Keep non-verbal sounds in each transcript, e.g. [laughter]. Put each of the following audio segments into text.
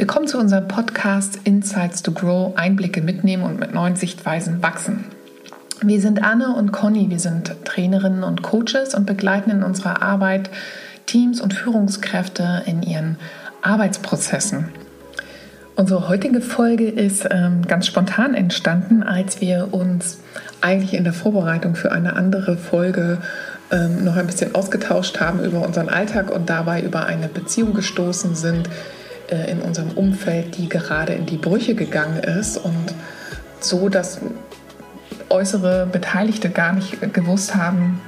Willkommen zu unserem Podcast Insights to Grow, Einblicke mitnehmen und mit neuen Sichtweisen wachsen. Wir sind Anne und Conny, wir sind Trainerinnen und Coaches und begleiten in unserer Arbeit Teams und Führungskräfte in ihren Arbeitsprozessen. Unsere heutige Folge ist ähm, ganz spontan entstanden, als wir uns eigentlich in der Vorbereitung für eine andere Folge ähm, noch ein bisschen ausgetauscht haben über unseren Alltag und dabei über eine Beziehung gestoßen sind, äh, in unserem Umfeld, die gerade in die Brüche gegangen ist und so, dass äußere Beteiligte gar nicht gewusst haben,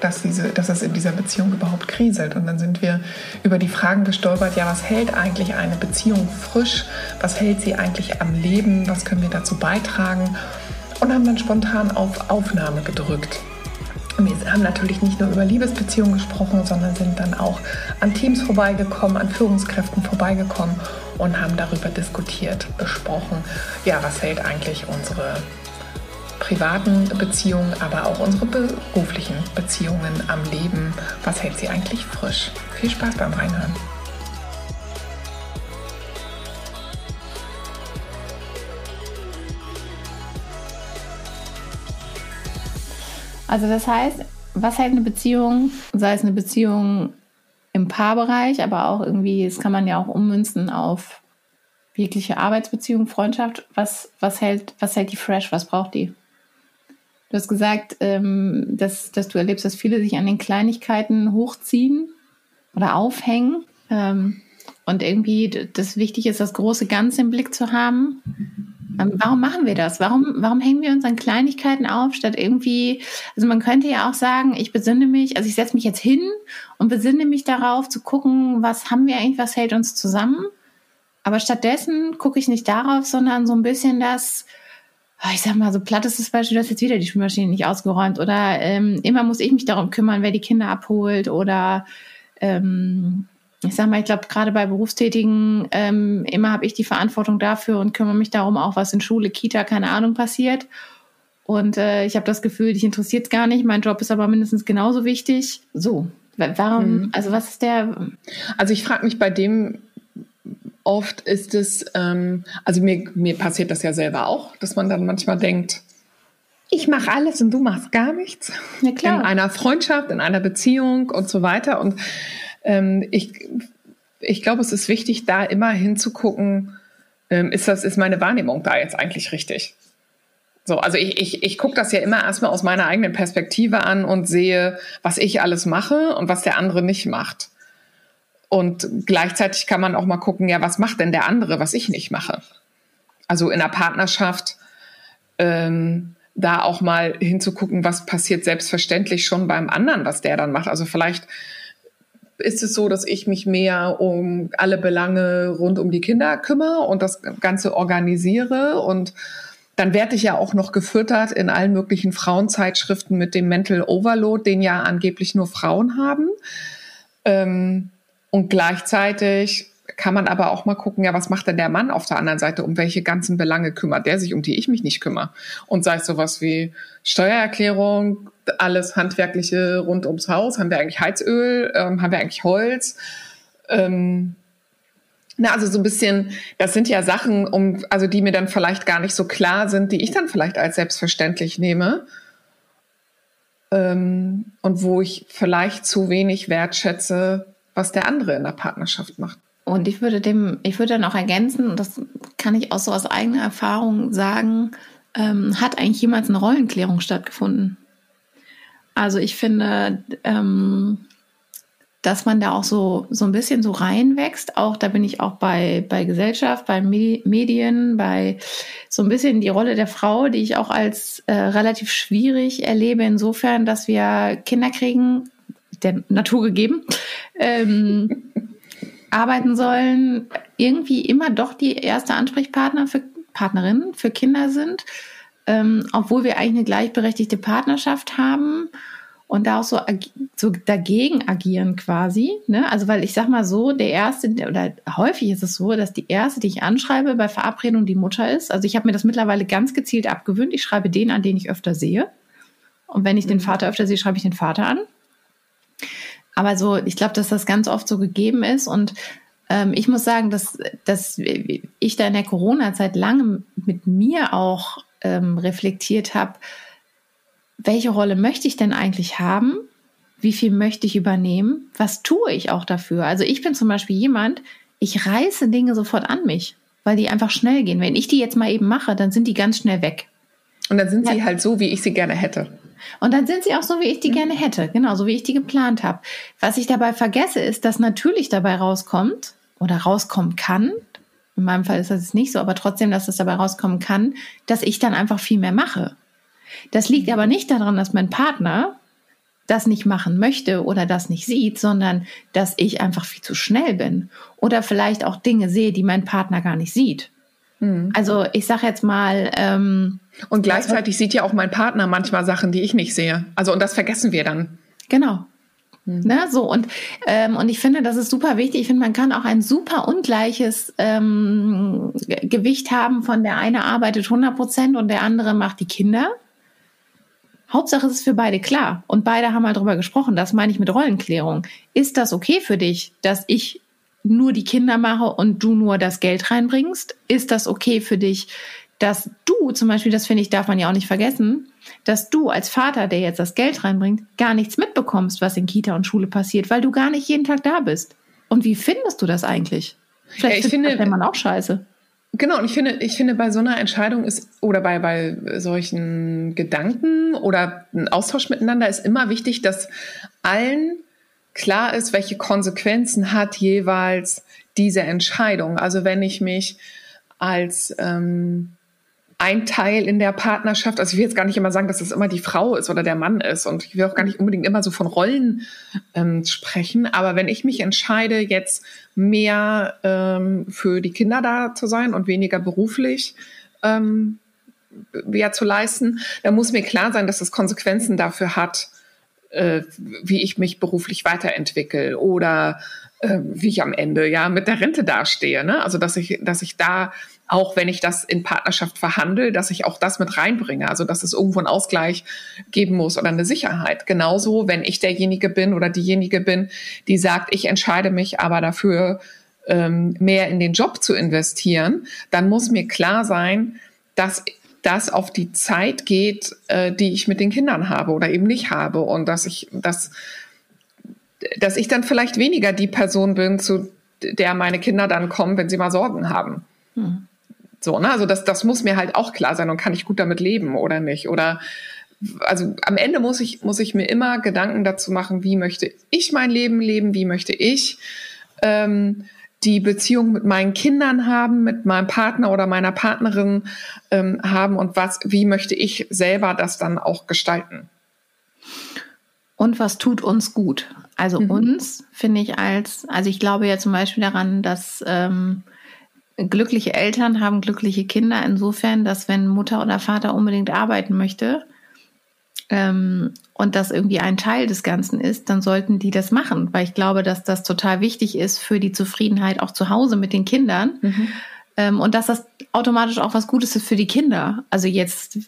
dass, diese, dass es in dieser Beziehung überhaupt kriselt. Und dann sind wir über die Fragen gestolpert, ja, was hält eigentlich eine Beziehung frisch? Was hält sie eigentlich am Leben? Was können wir dazu beitragen? Und haben dann spontan auf Aufnahme gedrückt. Wir haben natürlich nicht nur über Liebesbeziehungen gesprochen, sondern sind dann auch an Teams vorbeigekommen, an Führungskräften vorbeigekommen und haben darüber diskutiert, besprochen, ja, was hält eigentlich unsere privaten Beziehungen, aber auch unsere beruflichen Beziehungen am Leben, was hält sie eigentlich frisch. Viel Spaß beim Reinhören. Also das heißt, was hält eine Beziehung, sei es eine Beziehung im Paarbereich, aber auch irgendwie, das kann man ja auch ummünzen auf jegliche Arbeitsbeziehung, Freundschaft. Was, was, hält, was hält die fresh? Was braucht die? Du hast gesagt, ähm, dass, dass du erlebst, dass viele sich an den Kleinigkeiten hochziehen oder aufhängen. Ähm, und irgendwie das Wichtige ist, das große Ganze im Blick zu haben. Ähm, warum machen wir das? Warum, warum hängen wir uns an Kleinigkeiten auf, statt irgendwie, also man könnte ja auch sagen, ich besinne mich, also ich setze mich jetzt hin und besinne mich darauf zu gucken, was haben wir eigentlich, was hält uns zusammen. Aber stattdessen gucke ich nicht darauf, sondern so ein bisschen das, ah, ich sag mal, so platt ist das Beispiel, du hast jetzt wieder die Spülmaschine nicht ausgeräumt oder ähm, immer muss ich mich darum kümmern, wer die Kinder abholt oder ähm, ich sag mal, ich glaube, gerade bei Berufstätigen, ähm, immer habe ich die Verantwortung dafür und kümmere mich darum auch, was in Schule, Kita, keine Ahnung passiert. Und äh, ich habe das Gefühl, dich interessiert es gar nicht. Mein Job ist aber mindestens genauso wichtig. So, warum, mhm. also was ist der? Also ich frage mich bei dem, oft ist es, ähm, also mir, mir passiert das ja selber auch, dass man dann manchmal denkt, ich mache alles und du machst gar nichts. Ja, klar. In einer Freundschaft, in einer Beziehung und so weiter. Und ähm, ich, ich glaube, es ist wichtig, da immer hinzugucken, ähm, ist das, ist meine Wahrnehmung da jetzt eigentlich richtig? So, also ich, ich, ich gucke das ja immer erstmal aus meiner eigenen Perspektive an und sehe, was ich alles mache und was der andere nicht macht. Und gleichzeitig kann man auch mal gucken, ja, was macht denn der andere, was ich nicht mache? Also in der Partnerschaft ähm, da auch mal hinzugucken, was passiert selbstverständlich schon beim anderen, was der dann macht. Also vielleicht ist es so, dass ich mich mehr um alle Belange rund um die Kinder kümmere und das Ganze organisiere und dann werde ich ja auch noch gefüttert in allen möglichen Frauenzeitschriften mit dem Mental Overload, den ja angeblich nur Frauen haben. Ähm, und gleichzeitig kann man aber auch mal gucken, ja, was macht denn der Mann auf der anderen Seite? Um welche ganzen Belange kümmert der sich, um die ich mich nicht kümmere? Und sei es sowas wie Steuererklärung, alles Handwerkliche rund ums Haus. Haben wir eigentlich Heizöl? Ähm, haben wir eigentlich Holz? Ähm, na, also so ein bisschen, das sind ja Sachen, um, also die mir dann vielleicht gar nicht so klar sind, die ich dann vielleicht als selbstverständlich nehme. Ähm, und wo ich vielleicht zu wenig wertschätze, was der andere in der Partnerschaft macht. Und ich würde dem, ich würde dann auch ergänzen, und das kann ich auch so aus eigener Erfahrung sagen, ähm, hat eigentlich jemals eine Rollenklärung stattgefunden? Also ich finde, ähm, dass man da auch so, so ein bisschen so reinwächst. Auch da bin ich auch bei, bei Gesellschaft, bei Medien, bei so ein bisschen die Rolle der Frau, die ich auch als äh, relativ schwierig erlebe, insofern, dass wir Kinder kriegen, der Natur gegeben, ähm, [laughs] arbeiten sollen, irgendwie immer doch die erste Ansprechpartner für Partnerinnen für Kinder sind ähm, obwohl wir eigentlich eine gleichberechtigte Partnerschaft haben und da auch so, so dagegen agieren quasi. Ne? Also weil ich sag mal so, der erste, oder häufig ist es so, dass die erste, die ich anschreibe bei Verabredung die Mutter ist. Also ich habe mir das mittlerweile ganz gezielt abgewöhnt. Ich schreibe den an, den ich öfter sehe. Und wenn ich mhm. den Vater öfter sehe, schreibe ich den Vater an. Aber so, ich glaube, dass das ganz oft so gegeben ist und ähm, ich muss sagen, dass, dass ich da in der Corona-Zeit lange mit mir auch ähm, reflektiert habe, welche Rolle möchte ich denn eigentlich haben? Wie viel möchte ich übernehmen? Was tue ich auch dafür? Also ich bin zum Beispiel jemand, ich reiße Dinge sofort an mich, weil die einfach schnell gehen. Wenn ich die jetzt mal eben mache, dann sind die ganz schnell weg. Und dann sind ja. sie halt so, wie ich sie gerne hätte. Und dann sind sie auch so, wie ich die mhm. gerne hätte, genau, so wie ich die geplant habe. Was ich dabei vergesse, ist, dass natürlich dabei rauskommt oder rauskommen kann, in meinem Fall ist das jetzt nicht so, aber trotzdem, dass es dabei rauskommen kann, dass ich dann einfach viel mehr mache. Das liegt aber nicht daran, dass mein Partner das nicht machen möchte oder das nicht sieht, sondern dass ich einfach viel zu schnell bin oder vielleicht auch Dinge sehe, die mein Partner gar nicht sieht. Mhm. Also ich sage jetzt mal. Ähm, und gleichzeitig sieht ja auch mein Partner manchmal Sachen, die ich nicht sehe. Also und das vergessen wir dann. Genau. Mhm. Ne, so und ähm, und ich finde, das ist super wichtig. Ich finde, man kann auch ein super ungleiches ähm, Gewicht haben. Von der eine arbeitet 100 Prozent und der andere macht die Kinder. Hauptsache es ist für beide klar und beide haben mal drüber gesprochen. Das meine ich mit Rollenklärung. Ist das okay für dich, dass ich nur die Kinder mache und du nur das Geld reinbringst? Ist das okay für dich, dass du zum Beispiel, das finde ich, darf man ja auch nicht vergessen, dass du als Vater, der jetzt das Geld reinbringt, gar nichts mitbekommst, was in Kita und Schule passiert, weil du gar nicht jeden Tag da bist. Und wie findest du das eigentlich? Vielleicht ja, ich finde, der Mann auch scheiße. Genau, und ich finde, ich finde, bei so einer Entscheidung ist, oder bei, bei solchen Gedanken oder ein Austausch miteinander ist immer wichtig, dass allen klar ist, welche Konsequenzen hat jeweils diese Entscheidung. Also wenn ich mich als ähm, ein Teil in der Partnerschaft, also ich will jetzt gar nicht immer sagen, dass es immer die Frau ist oder der Mann ist und ich will auch gar nicht unbedingt immer so von Rollen ähm, sprechen, aber wenn ich mich entscheide, jetzt mehr ähm, für die Kinder da zu sein und weniger beruflich ähm, ja, zu leisten, dann muss mir klar sein, dass es Konsequenzen dafür hat, äh, wie ich mich beruflich weiterentwickle oder äh, wie ich am Ende ja mit der Rente dastehe. Ne? Also dass ich, dass ich da auch wenn ich das in Partnerschaft verhandle, dass ich auch das mit reinbringe. Also dass es irgendwo einen Ausgleich geben muss oder eine Sicherheit. Genauso, wenn ich derjenige bin oder diejenige bin, die sagt, ich entscheide mich aber dafür, ähm, mehr in den Job zu investieren, dann muss mir klar sein, dass das auf die Zeit geht, äh, die ich mit den Kindern habe oder eben nicht habe und dass ich, dass, dass ich dann vielleicht weniger die Person bin, zu der meine Kinder dann kommen, wenn sie mal Sorgen haben. Hm. So, ne? Also das, das muss mir halt auch klar sein und kann ich gut damit leben oder nicht? Oder also am Ende muss ich, muss ich mir immer Gedanken dazu machen, wie möchte ich mein Leben leben, wie möchte ich ähm, die Beziehung mit meinen Kindern haben, mit meinem Partner oder meiner Partnerin ähm, haben und was, wie möchte ich selber das dann auch gestalten. Und was tut uns gut? Also mhm. uns finde ich als, also ich glaube ja zum Beispiel daran, dass ähm, glückliche Eltern haben glückliche Kinder insofern, dass wenn Mutter oder Vater unbedingt arbeiten möchte ähm, und das irgendwie ein Teil des Ganzen ist, dann sollten die das machen, weil ich glaube, dass das total wichtig ist für die Zufriedenheit auch zu Hause mit den Kindern. Mhm. Ähm, und dass das automatisch auch was Gutes ist für die Kinder. Also jetzt,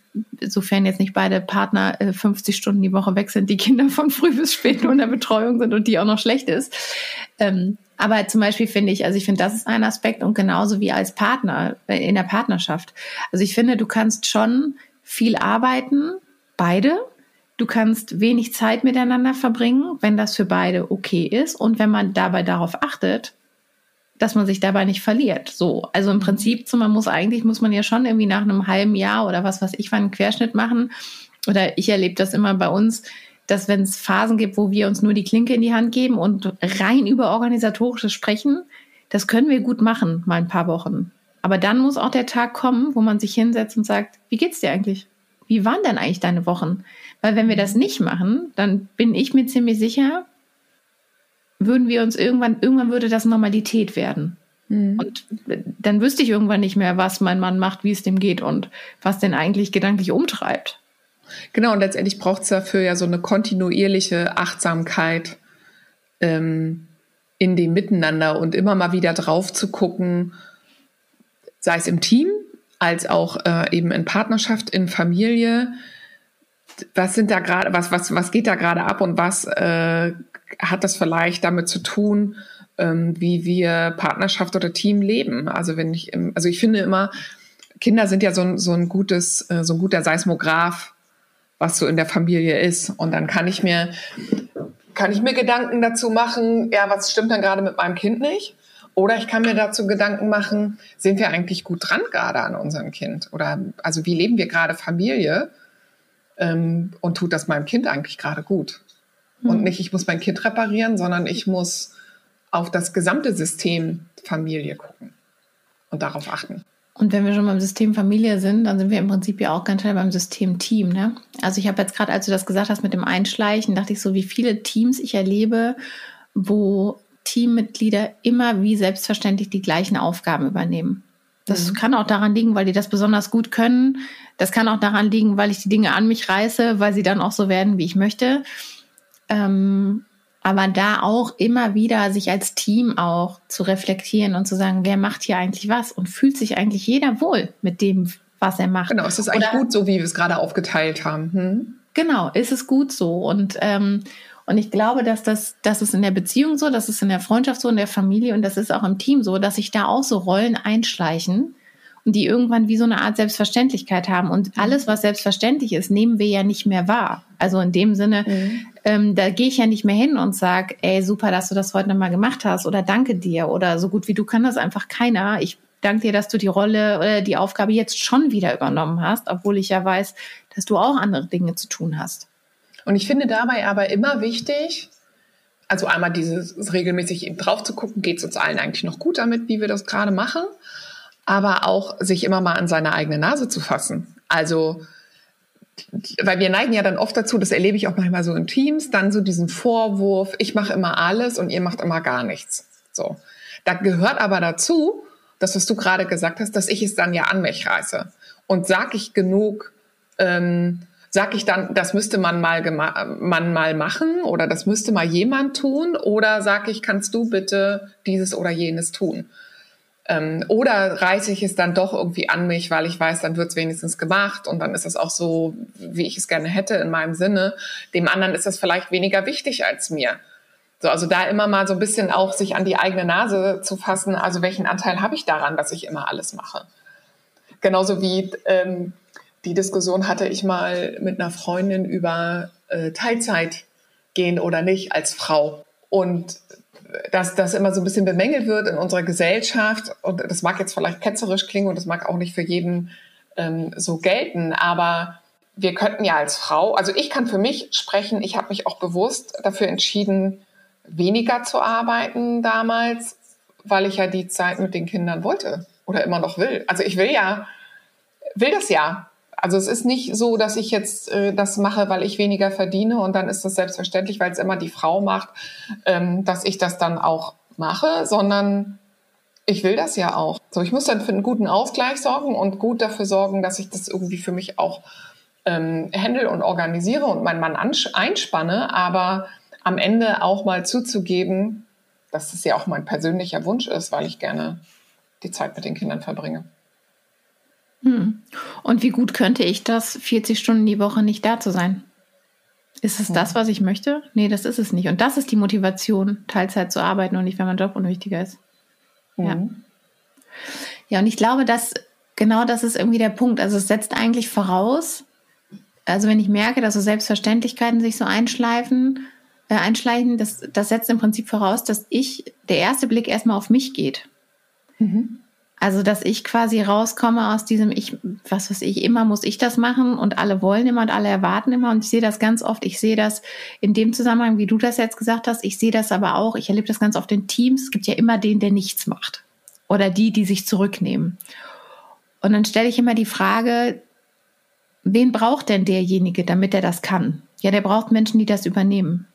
sofern jetzt nicht beide Partner äh, 50 Stunden die Woche weg sind, die Kinder von früh bis spät nur in der Betreuung sind und die auch noch schlecht ist. Ähm, aber zum Beispiel finde ich, also ich finde, das ist ein Aspekt und genauso wie als Partner äh, in der Partnerschaft. Also ich finde, du kannst schon viel arbeiten, beide. Du kannst wenig Zeit miteinander verbringen, wenn das für beide okay ist und wenn man dabei darauf achtet, dass man sich dabei nicht verliert. So, also im Prinzip, so man muss eigentlich muss man ja schon irgendwie nach einem halben Jahr oder was was ich einen Querschnitt machen. Oder ich erlebe das immer bei uns, dass wenn es Phasen gibt, wo wir uns nur die Klinke in die Hand geben und rein über organisatorisches sprechen, das können wir gut machen, mal ein paar Wochen. Aber dann muss auch der Tag kommen, wo man sich hinsetzt und sagt, wie geht's dir eigentlich? Wie waren denn eigentlich deine Wochen? Weil wenn wir das nicht machen, dann bin ich mir ziemlich sicher, würden wir uns irgendwann, irgendwann würde das Normalität werden. Mhm. Und dann wüsste ich irgendwann nicht mehr, was mein Mann macht, wie es dem geht und was denn eigentlich gedanklich umtreibt. Genau, und letztendlich braucht es dafür ja so eine kontinuierliche Achtsamkeit ähm, in dem Miteinander und immer mal wieder drauf zu gucken, sei es im Team, als auch äh, eben in Partnerschaft, in Familie. Was sind da gerade, was, was, was geht da gerade ab und was äh, hat das vielleicht damit zu tun, ähm, wie wir Partnerschaft oder Team leben. Also wenn ich, also ich finde immer, Kinder sind ja so ein, so ein gutes, äh, so ein guter Seismograph, was so in der Familie ist. Und dann kann ich mir, kann ich mir Gedanken dazu machen, ja, was stimmt dann gerade mit meinem Kind nicht? Oder ich kann mir dazu Gedanken machen, sind wir eigentlich gut dran gerade an unserem Kind? Oder also wie leben wir gerade Familie? Ähm, und tut das meinem Kind eigentlich gerade gut? Mhm. Und nicht, ich muss mein Kind reparieren, sondern ich muss auf das gesamte System Familie gucken und darauf achten. Und wenn wir schon beim System Familie sind, dann sind wir im Prinzip ja auch ganz schnell beim System Team. Ne? Also ich habe jetzt gerade, als du das gesagt hast mit dem Einschleichen, dachte ich so, wie viele Teams ich erlebe, wo Teammitglieder immer wie selbstverständlich die gleichen Aufgaben übernehmen. Das mhm. kann auch daran liegen, weil die das besonders gut können. Das kann auch daran liegen, weil ich die Dinge an mich reiße, weil sie dann auch so werden, wie ich möchte. Ähm, aber da auch immer wieder sich als Team auch zu reflektieren und zu sagen, wer macht hier eigentlich was und fühlt sich eigentlich jeder wohl mit dem, was er macht. Genau, es ist eigentlich Oder, gut so, wie wir es gerade aufgeteilt haben. Hm? Genau, ist es gut so. Und, ähm, und ich glaube, dass das, das ist in der Beziehung so, das ist in der Freundschaft so, in der Familie und das ist auch im Team so, dass sich da auch so Rollen einschleichen und die irgendwann wie so eine Art Selbstverständlichkeit haben. Und mhm. alles, was selbstverständlich ist, nehmen wir ja nicht mehr wahr. Also in dem Sinne, mhm. ähm, da gehe ich ja nicht mehr hin und sag, ey, super, dass du das heute nochmal gemacht hast oder danke dir oder so gut wie du kann das einfach keiner. Ich danke dir, dass du die Rolle oder die Aufgabe jetzt schon wieder übernommen hast, obwohl ich ja weiß, dass du auch andere Dinge zu tun hast. Und ich finde dabei aber immer wichtig, also einmal dieses regelmäßig eben drauf zu gucken, geht es uns allen eigentlich noch gut damit, wie wir das gerade machen aber auch sich immer mal an seine eigene Nase zu fassen. Also, weil wir neigen ja dann oft dazu, das erlebe ich auch manchmal so in Teams, dann so diesen Vorwurf, ich mache immer alles und ihr macht immer gar nichts. So. Da gehört aber dazu, das, was du gerade gesagt hast, dass ich es dann ja an mich reiße. Und sag ich genug, ähm, sag ich dann, das müsste man mal, man mal machen oder das müsste mal jemand tun oder sag ich, kannst du bitte dieses oder jenes tun? Ähm, oder reiße ich es dann doch irgendwie an mich, weil ich weiß, dann wird es wenigstens gemacht und dann ist es auch so, wie ich es gerne hätte in meinem Sinne. Dem anderen ist das vielleicht weniger wichtig als mir. So, also da immer mal so ein bisschen auch sich an die eigene Nase zu fassen. Also welchen Anteil habe ich daran, dass ich immer alles mache? Genauso wie ähm, die Diskussion hatte ich mal mit einer Freundin über äh, Teilzeit gehen oder nicht als Frau. Und dass das immer so ein bisschen bemängelt wird in unserer Gesellschaft. Und das mag jetzt vielleicht ketzerisch klingen und das mag auch nicht für jeden ähm, so gelten, aber wir könnten ja als Frau, also ich kann für mich sprechen, ich habe mich auch bewusst dafür entschieden, weniger zu arbeiten damals, weil ich ja die Zeit mit den Kindern wollte oder immer noch will. Also ich will ja, will das ja. Also es ist nicht so, dass ich jetzt äh, das mache, weil ich weniger verdiene und dann ist das selbstverständlich, weil es immer die Frau macht, ähm, dass ich das dann auch mache, sondern ich will das ja auch. So, ich muss dann für einen guten Ausgleich sorgen und gut dafür sorgen, dass ich das irgendwie für mich auch ähm, handle und organisiere und meinen Mann einspanne, aber am Ende auch mal zuzugeben, dass das ja auch mein persönlicher Wunsch ist, weil ich gerne die Zeit mit den Kindern verbringe. Hm. Und wie gut könnte ich das, 40 Stunden die Woche nicht da zu sein? Ist es ja. das, was ich möchte? Nee, das ist es nicht. Und das ist die Motivation, Teilzeit zu arbeiten und nicht, wenn mein Job unwichtiger ist. Mhm. Ja. Ja, und ich glaube, dass genau das ist irgendwie der Punkt. Also es setzt eigentlich voraus, also wenn ich merke, dass so Selbstverständlichkeiten sich so einschleifen, äh, einschleichen, das, das setzt im Prinzip voraus, dass ich, der erste Blick erstmal auf mich geht. Mhm. Also, dass ich quasi rauskomme aus diesem, ich, was weiß ich, immer muss ich das machen und alle wollen immer und alle erwarten immer. Und ich sehe das ganz oft. Ich sehe das in dem Zusammenhang, wie du das jetzt gesagt hast. Ich sehe das aber auch. Ich erlebe das ganz oft in Teams. Es gibt ja immer den, der nichts macht. Oder die, die sich zurücknehmen. Und dann stelle ich immer die Frage, wen braucht denn derjenige, damit er das kann? Ja, der braucht Menschen, die das übernehmen.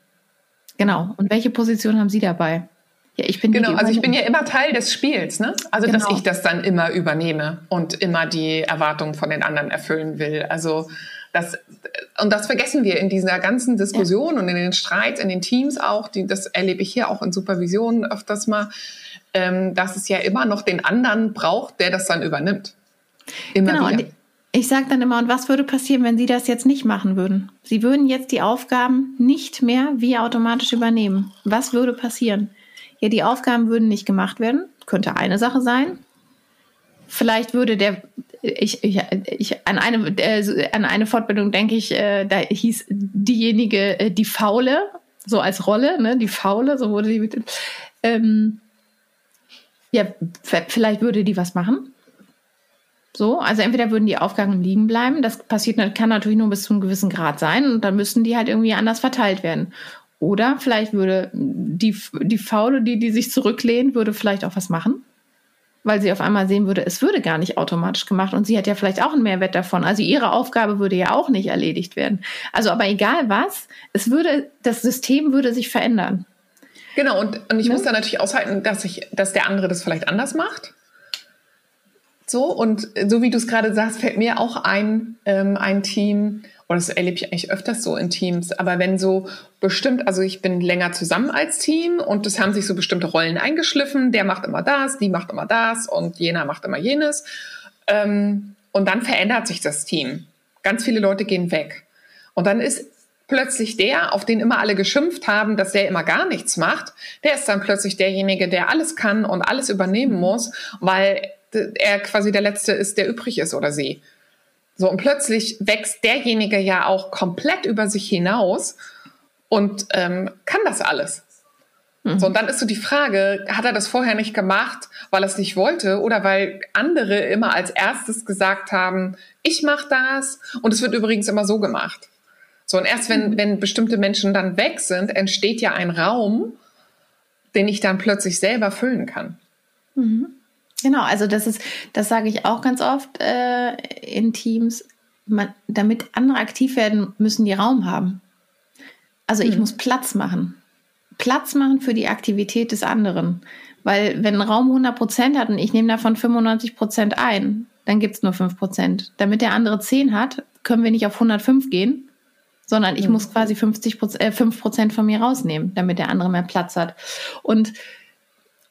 Genau. Und welche Position haben Sie dabei? Ja, ich bin genau, also ich bin ja immer Teil des Spiels, ne? Also genau. dass ich das dann immer übernehme und immer die Erwartungen von den anderen erfüllen will. Also das und das vergessen wir in dieser ganzen Diskussion ja. und in den Streits in den Teams auch. Die, das erlebe ich hier auch in Supervisionen öfters mal, ähm, dass es ja immer noch den anderen braucht, der das dann übernimmt. Immer genau. wieder. Ich sage dann immer, und was würde passieren, wenn Sie das jetzt nicht machen würden? Sie würden jetzt die Aufgaben nicht mehr wie automatisch übernehmen. Was würde passieren? Ja, die Aufgaben würden nicht gemacht werden. Könnte eine Sache sein. Vielleicht würde der, ich, ich, ich an, eine, äh, an eine Fortbildung denke ich, äh, da hieß diejenige, äh, die Faule, so als Rolle, ne, die Faule, so wurde die, ähm, ja, vielleicht würde die was machen. So, also entweder würden die Aufgaben liegen bleiben, das passiert, kann natürlich nur bis zu einem gewissen Grad sein und dann müssten die halt irgendwie anders verteilt werden. Oder vielleicht würde die, die Faule, die, die sich zurücklehnt, würde vielleicht auch was machen, weil sie auf einmal sehen würde, es würde gar nicht automatisch gemacht und sie hat ja vielleicht auch einen Mehrwert davon. Also ihre Aufgabe würde ja auch nicht erledigt werden. Also aber egal was, es würde, das System würde sich verändern. Genau, und, und ich ne? muss dann natürlich aushalten, dass ich, dass der andere das vielleicht anders macht. So, und so wie du es gerade sagst, fällt mir auch ein, ähm, ein Team, oder das erlebe ich eigentlich öfters so in Teams, aber wenn so bestimmt, also ich bin länger zusammen als Team und es haben sich so bestimmte Rollen eingeschliffen, der macht immer das, die macht immer das und jener macht immer jenes. Ähm, und dann verändert sich das Team. Ganz viele Leute gehen weg. Und dann ist plötzlich der, auf den immer alle geschimpft haben, dass der immer gar nichts macht, der ist dann plötzlich derjenige, der alles kann und alles übernehmen muss, weil er quasi der Letzte ist, der übrig ist oder sie. So, und plötzlich wächst derjenige ja auch komplett über sich hinaus und ähm, kann das alles. Mhm. So, und dann ist so die Frage, hat er das vorher nicht gemacht, weil er es nicht wollte oder weil andere immer als erstes gesagt haben, ich mache das und es wird übrigens immer so gemacht. So, und erst wenn, mhm. wenn bestimmte Menschen dann weg sind, entsteht ja ein Raum, den ich dann plötzlich selber füllen kann. Mhm. Genau, also das ist, das sage ich auch ganz oft äh, in Teams. Man, damit andere aktiv werden, müssen die Raum haben. Also ich mhm. muss Platz machen. Platz machen für die Aktivität des anderen. Weil wenn ein Raum 100 Prozent hat und ich nehme davon 95 Prozent ein, dann gibt es nur 5 Prozent. Damit der andere 10 hat, können wir nicht auf 105 gehen, sondern ich mhm. muss quasi 50 äh, 5 Prozent von mir rausnehmen, damit der andere mehr Platz hat. Und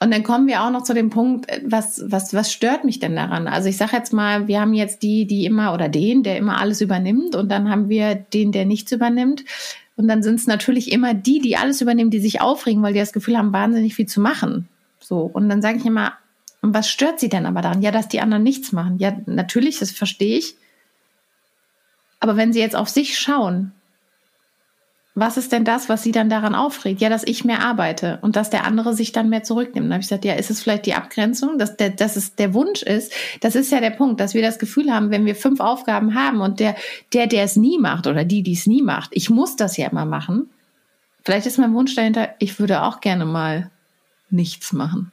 und dann kommen wir auch noch zu dem Punkt, äh, was, was, was stört mich denn daran? Also ich sage jetzt mal, wir haben jetzt die, die immer oder den, der immer alles übernimmt und dann haben wir den, der nichts übernimmt. Und dann sind es natürlich immer die, die alles übernehmen, die sich aufregen, weil die das Gefühl haben, wahnsinnig viel zu machen. So. Und dann sage ich immer, was stört sie denn aber daran? Ja, dass die anderen nichts machen. Ja, natürlich, das verstehe ich. Aber wenn sie jetzt auf sich schauen, was ist denn das, was sie dann daran aufregt? Ja, dass ich mehr arbeite und dass der andere sich dann mehr zurücknimmt. Dann habe ich gesagt, ja, ist es vielleicht die Abgrenzung, dass, der, dass es der Wunsch ist? Das ist ja der Punkt, dass wir das Gefühl haben, wenn wir fünf Aufgaben haben und der, der, der es nie macht oder die, die es nie macht, ich muss das ja immer machen. Vielleicht ist mein Wunsch dahinter, ich würde auch gerne mal nichts machen.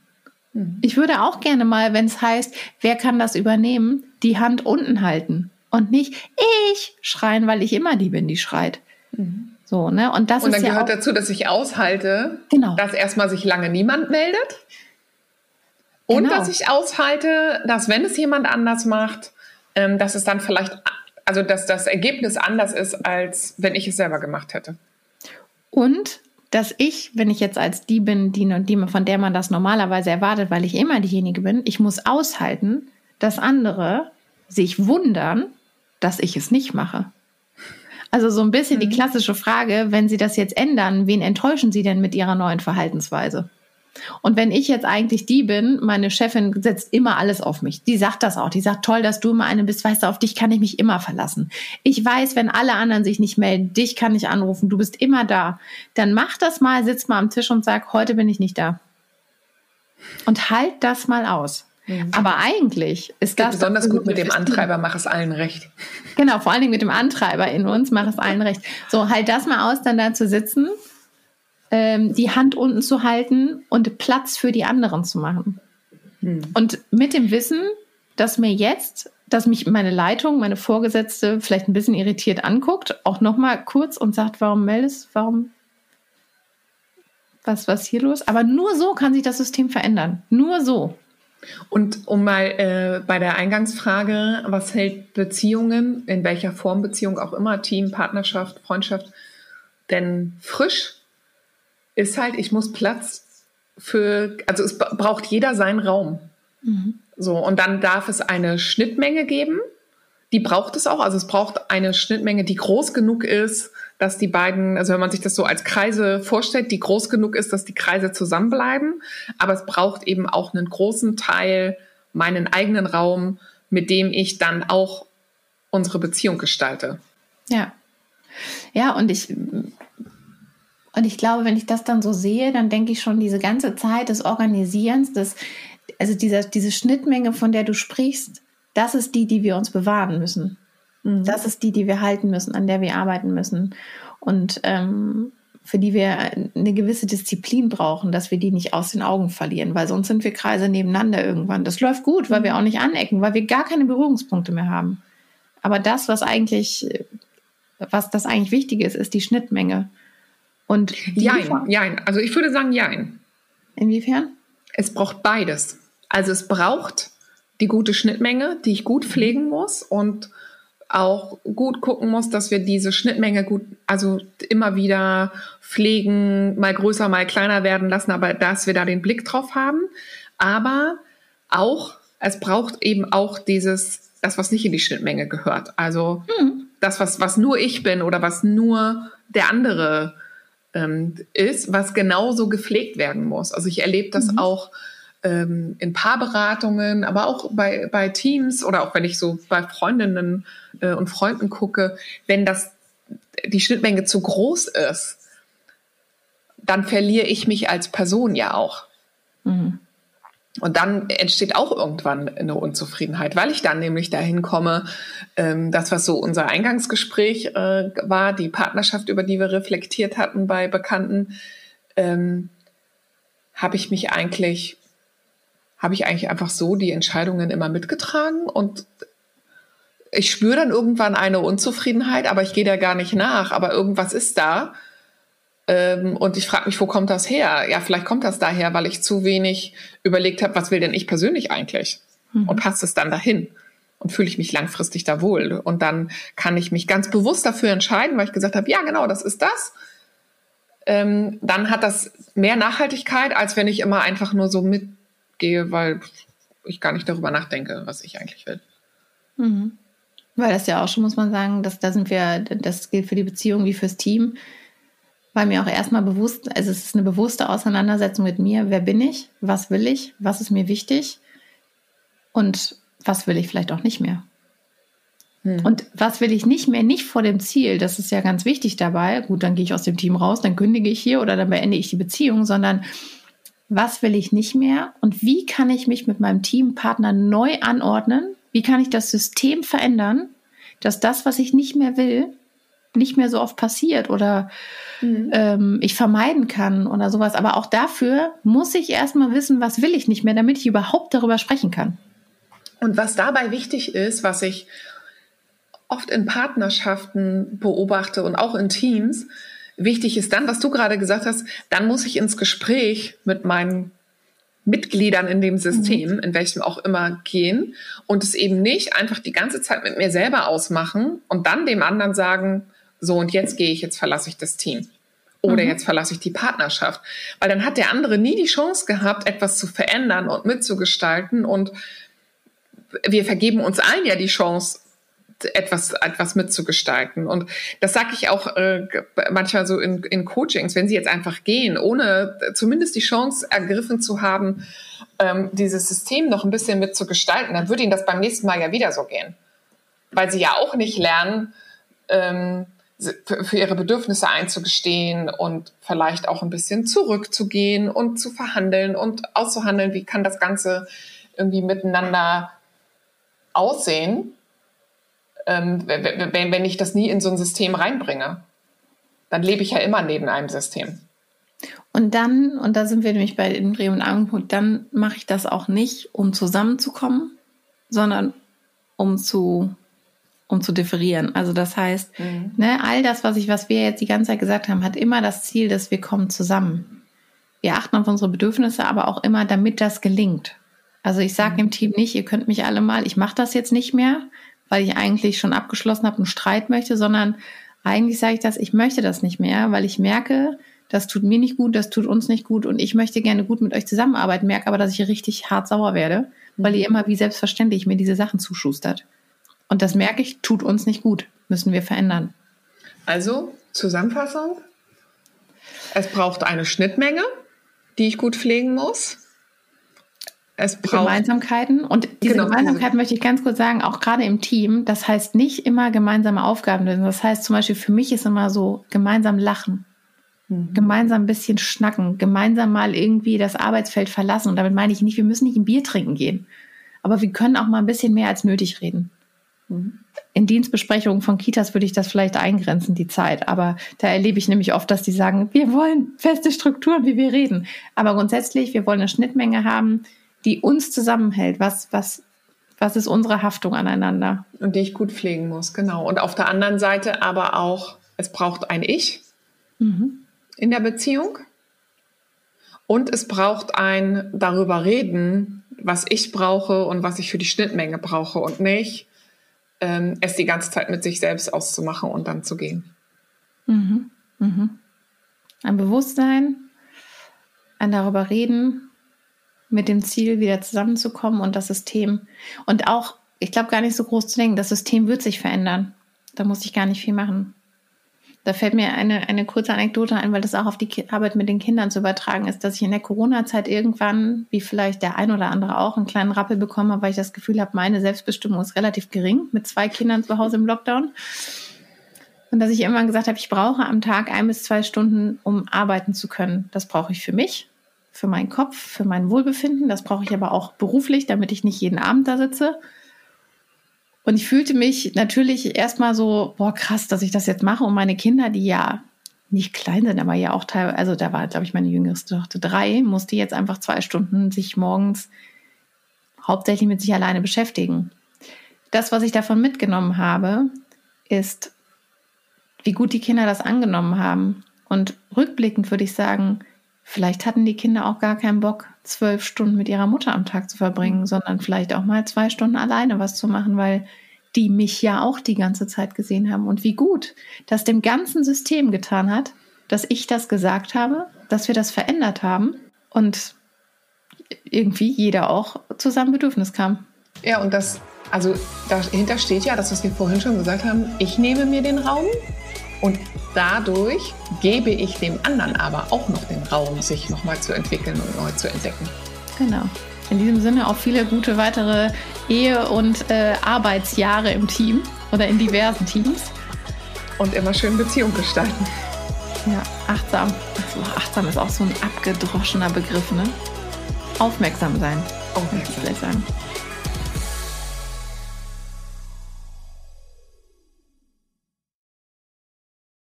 Mhm. Ich würde auch gerne mal, wenn es heißt, wer kann das übernehmen, die Hand unten halten und nicht ich schreien, weil ich immer die bin, die schreit. Mhm. So, ne? Und das und dann ist gehört ja dazu, dass ich aushalte, genau. dass erstmal sich lange niemand meldet. Und genau. dass ich aushalte, dass wenn es jemand anders macht, ähm, dass es dann vielleicht, also dass das Ergebnis anders ist, als wenn ich es selber gemacht hätte. Und dass ich, wenn ich jetzt als die bin, die, die, von der man das normalerweise erwartet, weil ich immer diejenige bin, ich muss aushalten, dass andere sich wundern, dass ich es nicht mache. Also so ein bisschen mhm. die klassische Frage, wenn Sie das jetzt ändern, wen enttäuschen Sie denn mit Ihrer neuen Verhaltensweise? Und wenn ich jetzt eigentlich die bin, meine Chefin setzt immer alles auf mich. Die sagt das auch. Die sagt, toll, dass du immer eine bist. Weißt du, auf dich kann ich mich immer verlassen. Ich weiß, wenn alle anderen sich nicht melden, dich kann ich anrufen. Du bist immer da. Dann mach das mal, sitz mal am Tisch und sag, heute bin ich nicht da. Und halt das mal aus. Mhm. Aber eigentlich ist das. Besonders gut mit dem Antreiber, mach es allen recht. Genau, vor allen Dingen mit dem Antreiber in uns, mach es allen recht. So, halt das mal aus, dann da zu sitzen, ähm, die Hand unten zu halten und Platz für die anderen zu machen. Mhm. Und mit dem Wissen, dass mir jetzt, dass mich meine Leitung, meine Vorgesetzte vielleicht ein bisschen irritiert anguckt, auch nochmal kurz und sagt, warum meldest, warum was, was hier los? Aber nur so kann sich das System verändern. Nur so. Und um mal äh, bei der Eingangsfrage, was hält Beziehungen, in welcher Form Beziehung auch immer, Team, Partnerschaft, Freundschaft, denn frisch ist halt, ich muss Platz für, also es braucht jeder seinen Raum. Mhm. So, und dann darf es eine Schnittmenge geben, die braucht es auch, also es braucht eine Schnittmenge, die groß genug ist, dass die beiden, also wenn man sich das so als Kreise vorstellt, die groß genug ist, dass die Kreise zusammenbleiben. Aber es braucht eben auch einen großen Teil, meinen eigenen Raum, mit dem ich dann auch unsere Beziehung gestalte. Ja. Ja, und ich, und ich glaube, wenn ich das dann so sehe, dann denke ich schon diese ganze Zeit des Organisierens, des, also dieser, diese Schnittmenge, von der du sprichst, das ist die, die wir uns bewahren müssen. Mhm. Das ist die, die wir halten müssen, an der wir arbeiten müssen. Und ähm, für die wir eine gewisse Disziplin brauchen, dass wir die nicht aus den Augen verlieren, weil sonst sind wir Kreise nebeneinander irgendwann. Das läuft gut, weil wir auch nicht anecken, weil wir gar keine Berührungspunkte mehr haben. Aber das, was eigentlich, was das eigentlich Wichtige ist, ist die Schnittmenge. Und jein, jein. Also ich würde sagen jein. Inwiefern? Es braucht beides. Also es braucht die gute Schnittmenge, die ich gut pflegen muss und auch gut gucken muss, dass wir diese Schnittmenge gut, also immer wieder pflegen, mal größer, mal kleiner werden lassen, aber dass wir da den Blick drauf haben. Aber auch, es braucht eben auch dieses, das, was nicht in die Schnittmenge gehört. Also hm. das, was, was nur ich bin oder was nur der andere ähm, ist, was genauso gepflegt werden muss. Also ich erlebe das mhm. auch ähm, in Paarberatungen, aber auch bei, bei Teams oder auch wenn ich so bei Freundinnen äh, und Freunden gucke, wenn das die Schnittmenge zu groß ist, dann verliere ich mich als Person ja auch. Mhm. Und dann entsteht auch irgendwann eine Unzufriedenheit, weil ich dann nämlich dahin komme, ähm, das, was so unser Eingangsgespräch äh, war, die Partnerschaft, über die wir reflektiert hatten bei Bekannten, ähm, habe ich mich eigentlich habe ich eigentlich einfach so die Entscheidungen immer mitgetragen und ich spüre dann irgendwann eine Unzufriedenheit, aber ich gehe da gar nicht nach. Aber irgendwas ist da. Ähm, und ich frage mich, wo kommt das her? Ja, vielleicht kommt das daher, weil ich zu wenig überlegt habe, was will denn ich persönlich eigentlich? Mhm. Und passt es dann dahin? Und fühle ich mich langfristig da wohl? Und dann kann ich mich ganz bewusst dafür entscheiden, weil ich gesagt habe, ja, genau, das ist das. Ähm, dann hat das mehr Nachhaltigkeit, als wenn ich immer einfach nur so mit gehe, weil ich gar nicht darüber nachdenke, was ich eigentlich will. Mhm. Weil das ja auch schon, muss man sagen, dass da sind wir, das gilt für die Beziehung wie fürs Team, weil mir auch erstmal bewusst, also es ist eine bewusste Auseinandersetzung mit mir, wer bin ich, was will ich, was ist mir wichtig und was will ich vielleicht auch nicht mehr. Hm. Und was will ich nicht mehr, nicht vor dem Ziel, das ist ja ganz wichtig dabei, gut, dann gehe ich aus dem Team raus, dann kündige ich hier oder dann beende ich die Beziehung, sondern was will ich nicht mehr und wie kann ich mich mit meinem Teampartner neu anordnen? Wie kann ich das System verändern, dass das, was ich nicht mehr will, nicht mehr so oft passiert oder mhm. ähm, ich vermeiden kann oder sowas. Aber auch dafür muss ich erstmal wissen, was will ich nicht mehr, damit ich überhaupt darüber sprechen kann. Und was dabei wichtig ist, was ich oft in Partnerschaften beobachte und auch in Teams, wichtig ist dann, was du gerade gesagt hast, dann muss ich ins Gespräch mit meinen Mitgliedern in dem System, mhm. in welchem auch immer, gehen und es eben nicht einfach die ganze Zeit mit mir selber ausmachen und dann dem anderen sagen, so und jetzt gehe ich, jetzt verlasse ich das Team. Oder mhm. jetzt verlasse ich die Partnerschaft. Weil dann hat der andere nie die Chance gehabt, etwas zu verändern und mitzugestalten. Und wir vergeben uns allen ja die Chance, etwas, etwas mitzugestalten. Und das sage ich auch äh, manchmal so in, in Coachings, wenn sie jetzt einfach gehen, ohne zumindest die Chance ergriffen zu haben, ähm, dieses System noch ein bisschen mitzugestalten, dann würde ihnen das beim nächsten Mal ja wieder so gehen. Weil sie ja auch nicht lernen, ähm, für ihre Bedürfnisse einzugestehen und vielleicht auch ein bisschen zurückzugehen und zu verhandeln und auszuhandeln, wie kann das Ganze irgendwie miteinander aussehen ähm, wenn, wenn ich das nie in so ein System reinbringe. Dann lebe ich ja immer neben einem System. Und dann, und da sind wir nämlich bei dem Dreh- und Angelpunkt, dann mache ich das auch nicht, um zusammenzukommen, sondern um zu, um zu differieren. Also das heißt, mhm. ne, all das, was ich, was wir jetzt die ganze Zeit gesagt haben, hat immer das Ziel, dass wir kommen zusammen. Wir achten auf unsere Bedürfnisse, aber auch immer, damit das gelingt. Also ich sage mhm. im Team nicht, ihr könnt mich alle mal, ich mache das jetzt nicht mehr, weil ich eigentlich schon abgeschlossen habe und Streit möchte, sondern eigentlich sage ich das, ich möchte das nicht mehr, weil ich merke, das tut mir nicht gut, das tut uns nicht gut und ich möchte gerne gut mit euch zusammenarbeiten, merke aber, dass ich richtig hart sauer werde, weil ihr immer wie selbstverständlich mir diese Sachen zuschustert. Und das merke ich, tut uns nicht gut, müssen wir verändern. Also Zusammenfassung. Es braucht eine Schnittmenge, die ich gut pflegen muss. Es braucht Gemeinsamkeiten. Und diese genau. Gemeinsamkeiten möchte ich ganz kurz sagen, auch gerade im Team, das heißt nicht immer gemeinsame Aufgaben lösen. Das heißt zum Beispiel für mich ist immer so gemeinsam lachen. Mhm. Gemeinsam ein bisschen schnacken, gemeinsam mal irgendwie das Arbeitsfeld verlassen. Und damit meine ich nicht, wir müssen nicht ein Bier trinken gehen. Aber wir können auch mal ein bisschen mehr als nötig reden. Mhm. In Dienstbesprechungen von Kitas würde ich das vielleicht eingrenzen, die Zeit. Aber da erlebe ich nämlich oft, dass die sagen, wir wollen feste Strukturen, wie wir reden. Aber grundsätzlich, wir wollen eine Schnittmenge haben, die uns zusammenhält. Was, was, was ist unsere Haftung aneinander? Und die ich gut pflegen muss, genau. Und auf der anderen Seite aber auch, es braucht ein Ich mhm. in der Beziehung. Und es braucht ein darüber reden, was ich brauche und was ich für die Schnittmenge brauche und nicht ähm, es die ganze Zeit mit sich selbst auszumachen und dann zu gehen. Mhm. Mhm. Ein Bewusstsein, ein darüber reden, mit dem Ziel wieder zusammenzukommen und das System und auch, ich glaube gar nicht so groß zu denken, das System wird sich verändern. Da muss ich gar nicht viel machen. Da fällt mir eine, eine kurze Anekdote ein, weil das auch auf die Arbeit mit den Kindern zu übertragen ist, dass ich in der Corona-Zeit irgendwann, wie vielleicht der ein oder andere auch, einen kleinen Rappel bekommen habe, weil ich das Gefühl habe, meine Selbstbestimmung ist relativ gering mit zwei Kindern zu Hause im Lockdown. Und dass ich irgendwann gesagt habe, ich brauche am Tag ein bis zwei Stunden, um arbeiten zu können. Das brauche ich für mich, für meinen Kopf, für mein Wohlbefinden. Das brauche ich aber auch beruflich, damit ich nicht jeden Abend da sitze. Und ich fühlte mich natürlich erstmal so, boah, krass, dass ich das jetzt mache. Und meine Kinder, die ja nicht klein sind, aber ja auch teilweise, also da war, glaube ich, meine jüngste Tochter drei, musste jetzt einfach zwei Stunden sich morgens hauptsächlich mit sich alleine beschäftigen. Das, was ich davon mitgenommen habe, ist, wie gut die Kinder das angenommen haben. Und rückblickend würde ich sagen, vielleicht hatten die Kinder auch gar keinen Bock, zwölf Stunden mit ihrer Mutter am Tag zu verbringen, sondern vielleicht auch mal zwei Stunden alleine was zu machen, weil die mich ja auch die ganze Zeit gesehen haben. Und wie gut das dem ganzen System getan hat, dass ich das gesagt habe, dass wir das verändert haben und irgendwie jeder auch zu seinem Bedürfnis kam. Ja, und das, also dahinter steht ja das, was wir vorhin schon gesagt haben, ich nehme mir den Raum und dadurch gebe ich dem anderen aber auch noch den Raum, sich nochmal zu entwickeln und neu zu entdecken. Genau. In diesem Sinne auch viele gute weitere Ehe- und äh, Arbeitsjahre im Team oder in diversen Teams. Und immer schön Beziehung gestalten. Ja, achtsam. Also, achtsam ist auch so ein abgedroschener Begriff, ne? Aufmerksam sein. Aufmerksam. Sagen.